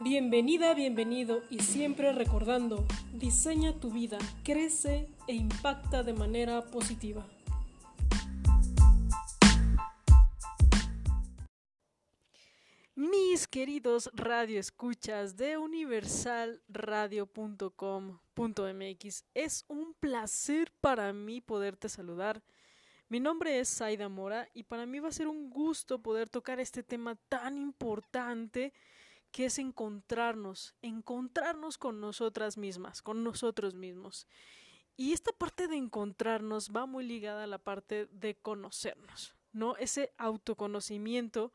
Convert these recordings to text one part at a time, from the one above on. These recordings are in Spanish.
Bienvenida, bienvenido y siempre recordando, diseña tu vida, crece e impacta de manera positiva. Mis queridos radioescuchas de universalradio.com.mx, es un placer para mí poderte saludar. Mi nombre es Saida Mora y para mí va a ser un gusto poder tocar este tema tan importante que es encontrarnos, encontrarnos con nosotras mismas, con nosotros mismos. Y esta parte de encontrarnos va muy ligada a la parte de conocernos, ¿no? Ese autoconocimiento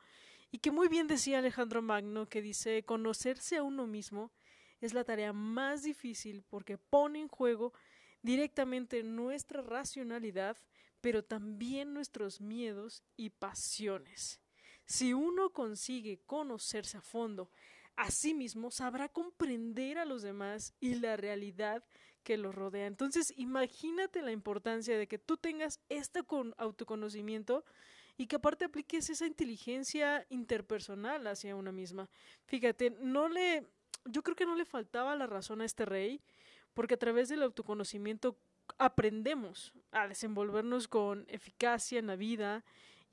y que muy bien decía Alejandro Magno que dice conocerse a uno mismo es la tarea más difícil porque pone en juego directamente nuestra racionalidad, pero también nuestros miedos y pasiones. Si uno consigue conocerse a fondo a sí mismo, sabrá comprender a los demás y la realidad que los rodea. Entonces, imagínate la importancia de que tú tengas este autoconocimiento y que aparte apliques esa inteligencia interpersonal hacia una misma. Fíjate, no le, yo creo que no le faltaba la razón a este rey, porque a través del autoconocimiento aprendemos a desenvolvernos con eficacia en la vida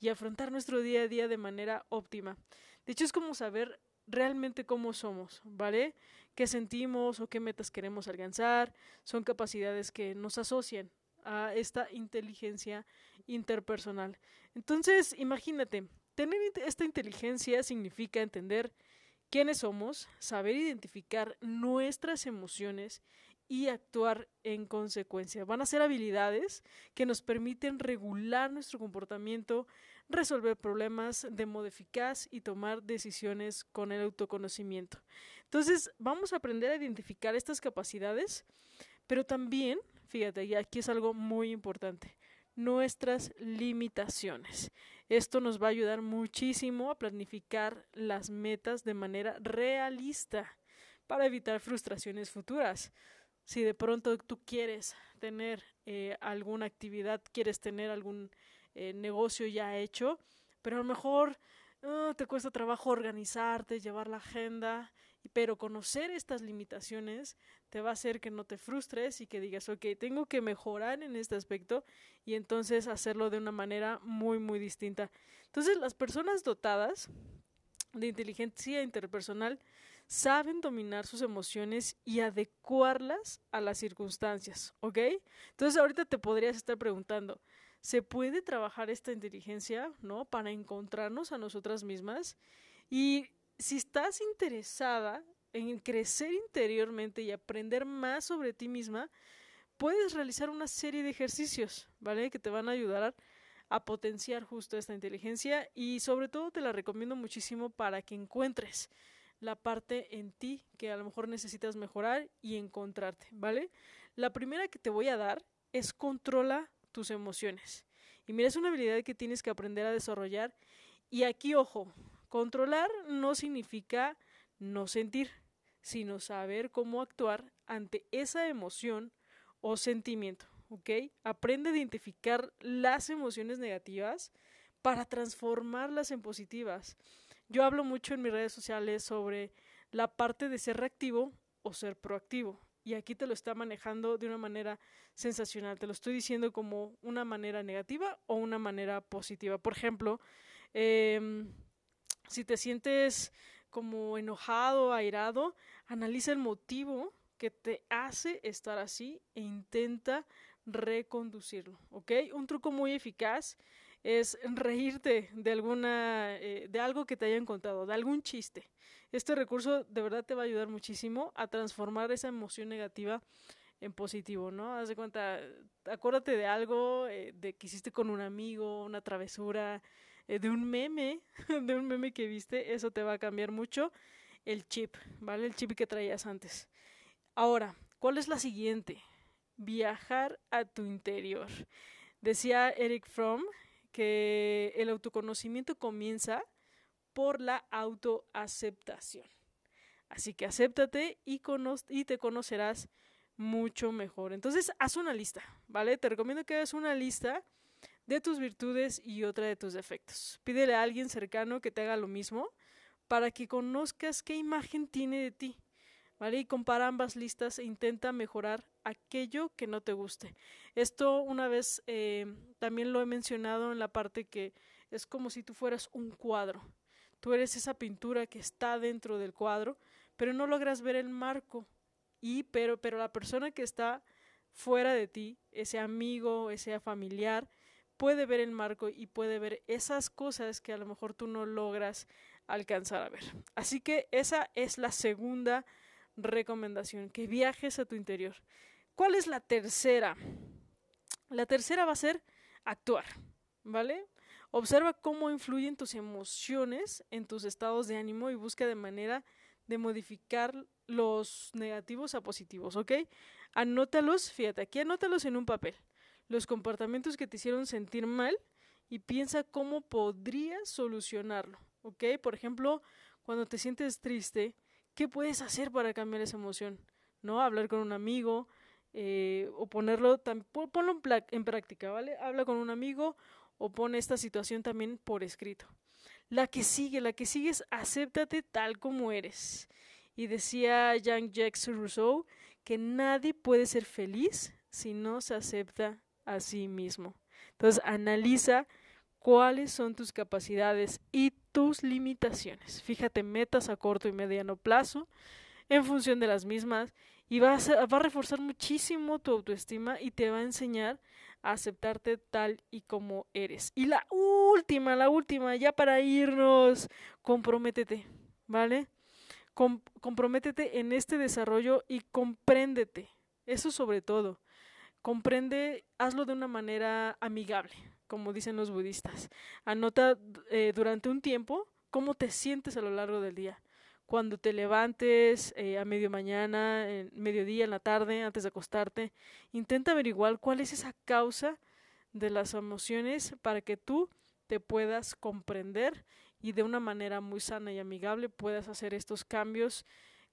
y afrontar nuestro día a día de manera óptima. De hecho, es como saber realmente cómo somos, ¿vale? ¿Qué sentimos o qué metas queremos alcanzar? Son capacidades que nos asocian a esta inteligencia interpersonal. Entonces, imagínate, tener esta inteligencia significa entender quiénes somos, saber identificar nuestras emociones y actuar en consecuencia. Van a ser habilidades que nos permiten regular nuestro comportamiento, resolver problemas de modo eficaz y tomar decisiones con el autoconocimiento. Entonces, vamos a aprender a identificar estas capacidades, pero también, fíjate, y aquí es algo muy importante, nuestras limitaciones. Esto nos va a ayudar muchísimo a planificar las metas de manera realista para evitar frustraciones futuras si de pronto tú quieres tener eh, alguna actividad, quieres tener algún eh, negocio ya hecho, pero a lo mejor ah, te cuesta trabajo organizarte, llevar la agenda, pero conocer estas limitaciones te va a hacer que no te frustres y que digas, ok, tengo que mejorar en este aspecto y entonces hacerlo de una manera muy, muy distinta. Entonces, las personas dotadas de inteligencia interpersonal saben dominar sus emociones y adecuarlas a las circunstancias, ¿ok? Entonces ahorita te podrías estar preguntando, ¿se puede trabajar esta inteligencia, ¿no? Para encontrarnos a nosotras mismas. Y si estás interesada en crecer interiormente y aprender más sobre ti misma, puedes realizar una serie de ejercicios, ¿vale? Que te van a ayudar a, potenciar justo esta inteligencia y sobre todo te la recomiendo muchísimo para que encuentres la parte en ti que a lo mejor necesitas mejorar y encontrarte, ¿vale? La primera que te voy a dar es controla tus emociones. Y mira, es una habilidad que tienes que aprender a desarrollar. Y aquí, ojo, controlar no significa no sentir, sino saber cómo actuar ante esa emoción o sentimiento, ¿ok? Aprende a identificar las emociones negativas para transformarlas en positivas. Yo hablo mucho en mis redes sociales sobre la parte de ser reactivo o ser proactivo. Y aquí te lo está manejando de una manera sensacional. Te lo estoy diciendo como una manera negativa o una manera positiva. Por ejemplo, em, si te sientes como enojado, airado, analiza el motivo que te hace estar así e intenta reconducirlo, ¿ok? Un truco muy eficaz es reírte de alguna, eh, de algo que te hayan contado, de algún chiste. Este recurso de verdad te va a ayudar muchísimo a transformar esa emoción negativa en positivo, ¿no? Haz de cuenta, acuérdate de algo eh, de que hiciste con un amigo, una travesura, eh, de un meme, de un meme que viste, eso te va a cambiar mucho el chip, ¿vale? El chip que traías antes. Ahora, ¿cuál es la siguiente? Viajar a tu interior. Decía Eric Fromm que el autoconocimiento comienza por la autoaceptación. Así que acéptate y, y te conocerás mucho mejor. Entonces, haz una lista, ¿vale? Te recomiendo que hagas una lista de tus virtudes y otra de tus defectos. Pídele a alguien cercano que te haga lo mismo para que conozcas qué imagen tiene de ti. ¿Vale? Y compara ambas listas e intenta mejorar aquello que no te guste. Esto una vez eh, también lo he mencionado en la parte que es como si tú fueras un cuadro. Tú eres esa pintura que está dentro del cuadro, pero no logras ver el marco. Y pero pero la persona que está fuera de ti, ese amigo, ese familiar, puede ver el marco y puede ver esas cosas que a lo mejor tú no logras alcanzar a ver. Así que esa es la segunda recomendación, que viajes a tu interior. ¿Cuál es la tercera? La tercera va a ser actuar, ¿vale? Observa cómo influyen tus emociones en tus estados de ánimo y busca de manera de modificar los negativos a positivos, ¿ok? Anótalos, fíjate, aquí anótalos en un papel. Los comportamientos que te hicieron sentir mal y piensa cómo podrías solucionarlo, ¿ok? Por ejemplo, cuando te sientes triste, ¿qué puedes hacer para cambiar esa emoción? ¿No? Hablar con un amigo eh, o ponerlo, ponlo en, en práctica, ¿vale? Habla con un amigo o pone esta situación también por escrito. La que sigue, la que sigue es acéptate tal como eres. Y decía Jean-Jacques Rousseau que nadie puede ser feliz si no se acepta a sí mismo. Entonces, analiza cuáles son tus capacidades y tus limitaciones. Fíjate metas a corto y mediano plazo en función de las mismas y va a, reforzar muchísimo tu autoestima y te va a enseñar a aceptarte tal y como eres. Y la última, la última, ya para irnos, comprométete, ¿vale? comprométete en este desarrollo y compréndete. Eso sobre todo. Comprende, hazlo de una manera amigable, como dicen los budistas. Anota eh, durante un tiempo cómo te sientes a lo largo del día. Cuando te levantes eh, a medio mañana, en mediodía, en la tarde, antes de acostarte, intenta averiguar cuál es esa causa de las emociones para que tú te puedas comprender y de una manera muy sana y amigable puedas hacer estos cambios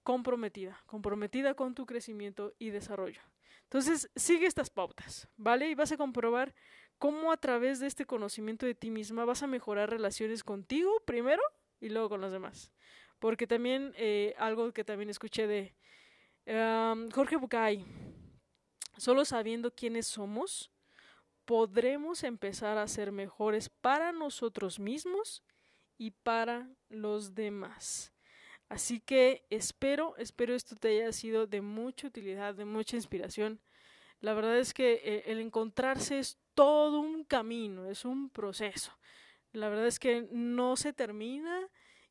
comprometida, comprometida con tu crecimiento y desarrollo. Entonces, sigue estas pautas, ¿vale? Y vas a comprobar cómo a través de este conocimiento de ti misma vas a mejorar relaciones contigo primero y luego con los demás. Porque también eh, algo que también escuché de Jorge Bucay, solo sabiendo quiénes somos, podremos empezar a ser mejores para nosotros mismos y para los demás. Así que espero, espero esto te haya sido de mucha utilidad, de mucha inspiración. La verdad es que eh, el encontrarse es todo un camino, es un proceso. La verdad es que no se termina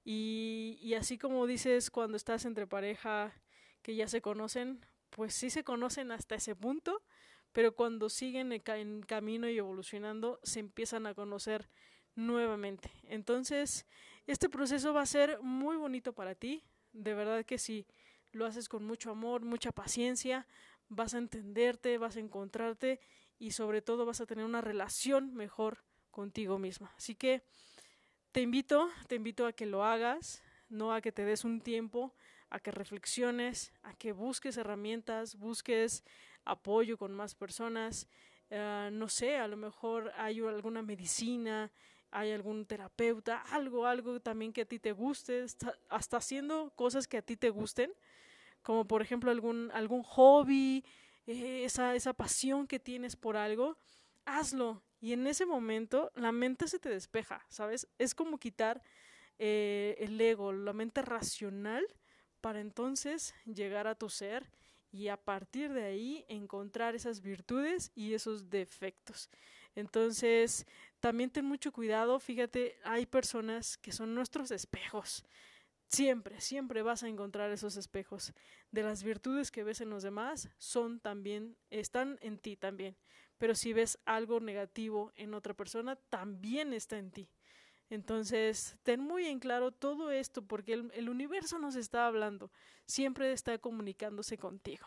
y, así como dices cuando estás entre pareja que ya se conocen, pues sí se conocen hasta ese punto, pero cuando siguen en camino y evolucionando se empiezan a conocer nuevamente. Entonces, este proceso va a ser muy bonito para ti. De verdad que si lo haces con mucho amor, mucha paciencia, vas a entenderte, vas a encontrarte y sobre todo vas a tener una relación mejor contigo misma. Así que te invito, te invito a que lo hagas, no a que te des un tiempo, a que reflexiones, a que busques herramientas, busques apoyo con más personas. Uh, no sé, a lo mejor hay alguna medicina, hay algún terapeuta, algo, algo también que a ti te guste, hasta haciendo cosas que a ti te gusten, como por ejemplo algún, algún hobby, eh, esa, esa pasión que tienes por algo, hazlo. Y en ese momento la mente se te despeja, ¿sabes? Es como quitar eh, el ego, la mente racional, para entonces llegar a tu ser y a partir de ahí encontrar esas virtudes y esos defectos. Entonces, también ten mucho cuidado, fíjate, hay personas que son nuestros espejos. Siempre, siempre vas a encontrar esos espejos. De las virtudes que ves en los demás, son también, están en ti también. Pero si ves algo negativo en otra persona, también está en ti. Entonces, ten muy en claro todo esto porque el, universo nos está hablando, siempre está comunicándose contigo.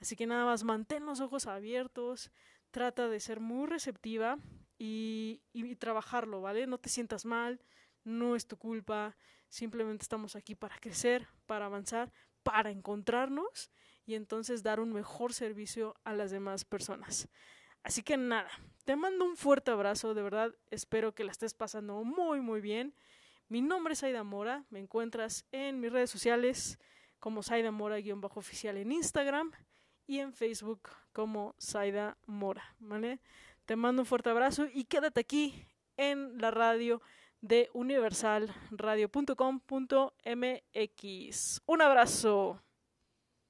Así que nada más, mantén los ojos abiertos, trata de ser muy receptiva y, y, trabajarlo, ¿vale? No te sientas mal, no es tu culpa, simplemente estamos aquí para crecer, para avanzar, para encontrarnos y entonces dar un mejor servicio a las demás personas. Así que nada, te mando un fuerte abrazo, de verdad espero que la estés pasando muy muy bien. Mi nombre es Aida Mora, me encuentras en mis redes sociales como Saida Mora-oficial en Instagram y en Facebook como Saida Mora, ¿vale? Te mando un fuerte abrazo y quédate aquí en la radio de universalradio.com.mx. Un abrazo.